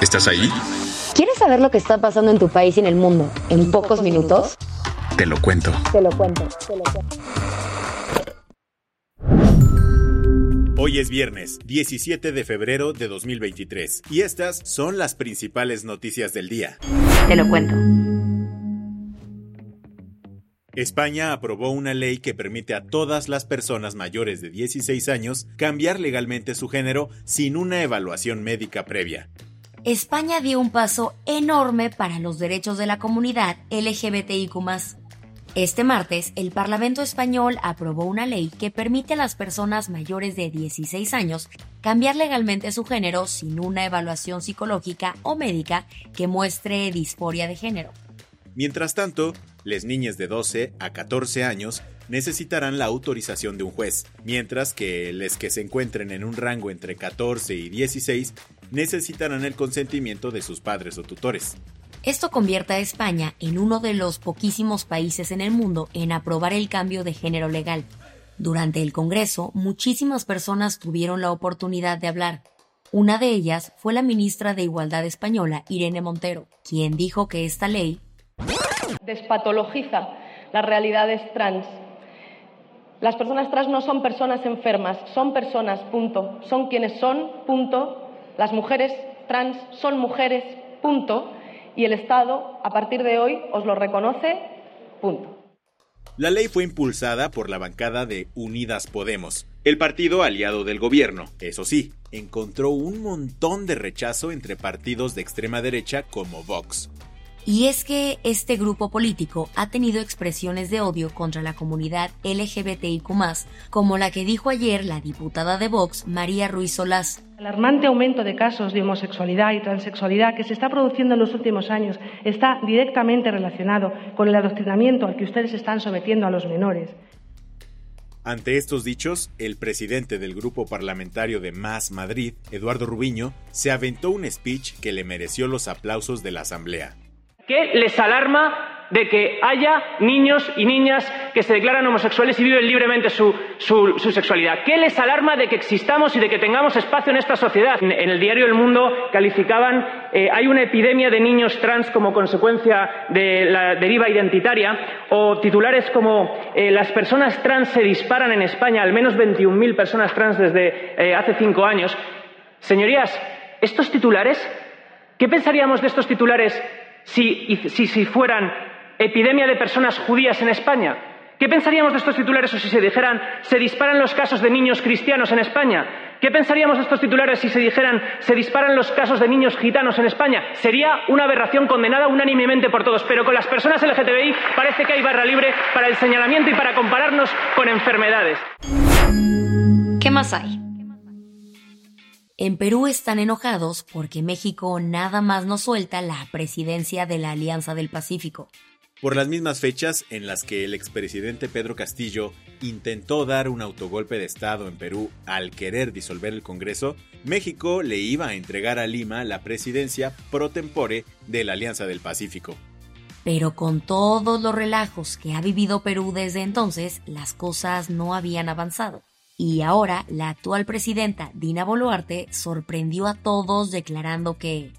¿Estás ahí? ¿Quieres saber lo que está pasando en tu país y en el mundo en pocos minutos? Te lo cuento. Te lo cuento, te lo cuento. Hoy es viernes, 17 de febrero de 2023, y estas son las principales noticias del día. Te lo cuento. España aprobó una ley que permite a todas las personas mayores de 16 años cambiar legalmente su género sin una evaluación médica previa. España dio un paso enorme para los derechos de la comunidad LGBTIQ. Este martes, el Parlamento español aprobó una ley que permite a las personas mayores de 16 años cambiar legalmente su género sin una evaluación psicológica o médica que muestre disforia de género. Mientras tanto, las niñas de 12 a 14 años necesitarán la autorización de un juez, mientras que les que se encuentren en un rango entre 14 y 16 necesitarán el consentimiento de sus padres o tutores. Esto convierte a España en uno de los poquísimos países en el mundo en aprobar el cambio de género legal. Durante el Congreso, muchísimas personas tuvieron la oportunidad de hablar. Una de ellas fue la ministra de Igualdad española, Irene Montero, quien dijo que esta ley despatologiza las realidades trans. Las personas trans no son personas enfermas, son personas, punto. Son quienes son, punto. Las mujeres trans son mujeres, punto. Y el Estado, a partir de hoy, os lo reconoce, punto. La ley fue impulsada por la bancada de Unidas Podemos, el partido aliado del gobierno. Eso sí, encontró un montón de rechazo entre partidos de extrema derecha como Vox. Y es que este grupo político ha tenido expresiones de odio contra la comunidad LGBTIQ, como la que dijo ayer la diputada de Vox, María Ruiz Solás. El alarmante aumento de casos de homosexualidad y transexualidad que se está produciendo en los últimos años está directamente relacionado con el adoctrinamiento al que ustedes están sometiendo a los menores. Ante estos dichos, el presidente del grupo parlamentario de Más Madrid, Eduardo Rubiño, se aventó un speech que le mereció los aplausos de la Asamblea. ¿Qué les alarma de que haya niños y niñas que se declaran homosexuales y viven libremente su, sexualidad? ¿Qué les alarma de que existamos y de que tengamos espacio en esta sociedad? En, en el diario El Mundo calificaban eh, hay una epidemia de niños trans como consecuencia de la deriva identitaria o titulares como eh, las personas trans se disparan en España, al menos 21.000 personas trans desde eh, hace cinco años. Señorías, estos titulares, ¿qué pensaríamos de estos titulares si, si, fueran epidemia de personas judías en España? ¿Qué pensaríamos de estos titulares o si se dijeran se disparan los casos de niños cristianos en España? ¿Qué pensaríamos de estos titulares si se dijeran se disparan los casos de niños gitanos en España? Sería una aberración condenada unánimemente por todos, pero con las personas LGTBI parece que hay barra libre para el señalamiento y para compararnos con enfermedades. ¿Qué más hay? En Perú están enojados porque México nada más nos suelta la presidencia de la Alianza del Pacífico. Por las mismas fechas en las que el expresidente Pedro Castillo intentó dar un autogolpe de Estado en Perú al querer disolver el Congreso, México le iba a entregar a Lima la presidencia pro tempore de la Alianza del Pacífico. Pero con todos los relajos que ha vivido Perú desde entonces, las cosas no habían avanzado. Y ahora la actual presidenta Dina Boluarte sorprendió a todos declarando que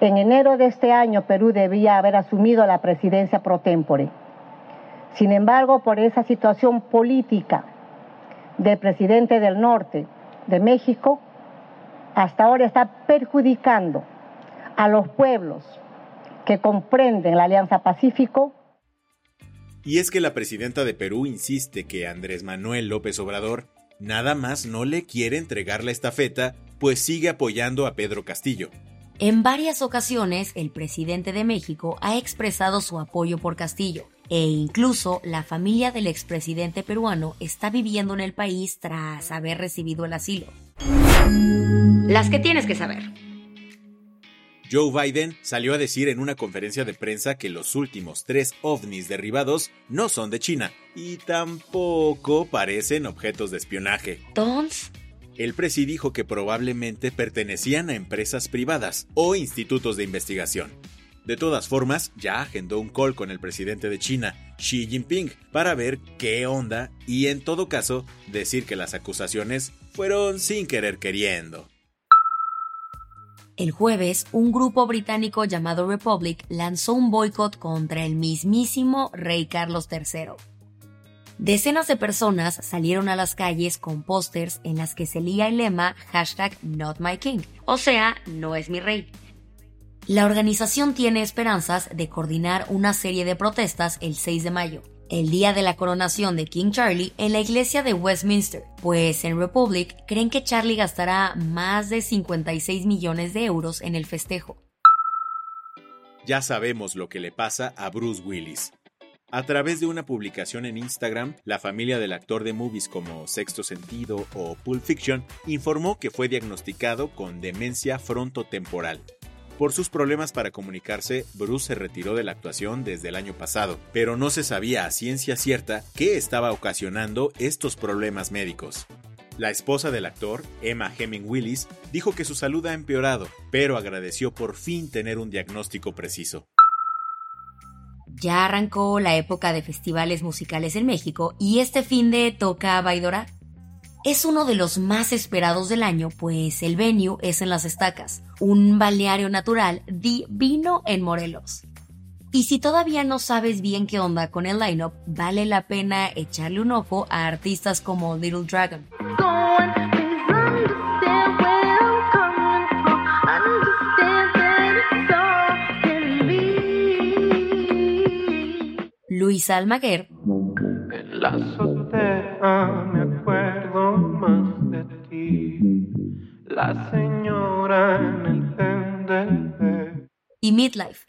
en enero de este año Perú debía haber asumido la presidencia pro tempore. Sin embargo, por esa situación política del presidente del norte de México, hasta ahora está perjudicando a los pueblos que comprenden la Alianza Pacífico y es que la presidenta de Perú insiste que Andrés Manuel López Obrador nada más no le quiere entregar la estafeta, pues sigue apoyando a Pedro Castillo. En varias ocasiones, el presidente de México ha expresado su apoyo por Castillo, e incluso la familia del expresidente peruano está viviendo en el país tras haber recibido el asilo. Las que tienes que saber. Joe Biden salió a decir en una conferencia de prensa que los últimos tres ovnis derribados no son de China y tampoco parecen objetos de espionaje. ¿Tons? El presi dijo que probablemente pertenecían a empresas privadas o institutos de investigación. De todas formas, ya agendó un call con el presidente de China, Xi Jinping, para ver qué onda y en todo caso decir que las acusaciones fueron sin querer queriendo. El jueves, un grupo británico llamado Republic lanzó un boicot contra el mismísimo rey Carlos III. Decenas de personas salieron a las calles con pósters en las que se leía el lema hashtag Not My King, o sea, no es mi rey. La organización tiene esperanzas de coordinar una serie de protestas el 6 de mayo, el día de la coronación de King Charlie en la iglesia de Westminster, pues en Republic creen que Charlie gastará más de 56 millones de euros en el festejo. Ya sabemos lo que le pasa a Bruce Willis. A través de una publicación en Instagram, la familia del actor de movies como Sexto Sentido o Pulp Fiction informó que fue diagnosticado con demencia frontotemporal, por sus problemas para comunicarse, Bruce se retiró de la actuación desde el año pasado, pero no se sabía a ciencia cierta qué estaba ocasionando estos problemas médicos. La esposa del actor, Emma Hemming Willis, dijo que su salud ha empeorado, pero agradeció por fin tener un diagnóstico preciso. Ya arrancó la época de festivales musicales en México y este fin de toca Baidora es uno de los más esperados del año, pues el venue es en Las Estacas, un balneario natural divino en Morelos. Y si todavía no sabes bien qué onda con el lineup, vale la pena echarle un ojo a artistas como Little Dragon. Luis Almaguer. Señora en el Y Midlife.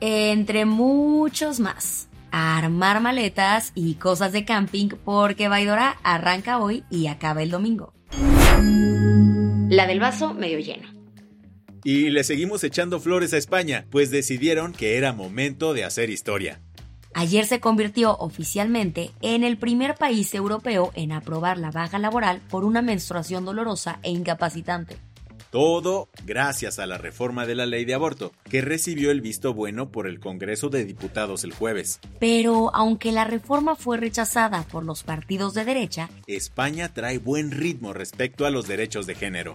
Entre muchos más. armar maletas y cosas de camping porque Baidora arranca hoy y acaba el domingo. La del vaso medio lleno. Y le seguimos echando flores a España, pues decidieron que era momento de hacer historia. Ayer se convirtió oficialmente en el primer país europeo en aprobar la baja laboral por una menstruación dolorosa e incapacitante. Todo gracias a la reforma de la ley de aborto, que recibió el visto bueno por el Congreso de Diputados el jueves. Pero aunque la reforma fue rechazada por los partidos de derecha, España trae buen ritmo respecto a los derechos de género.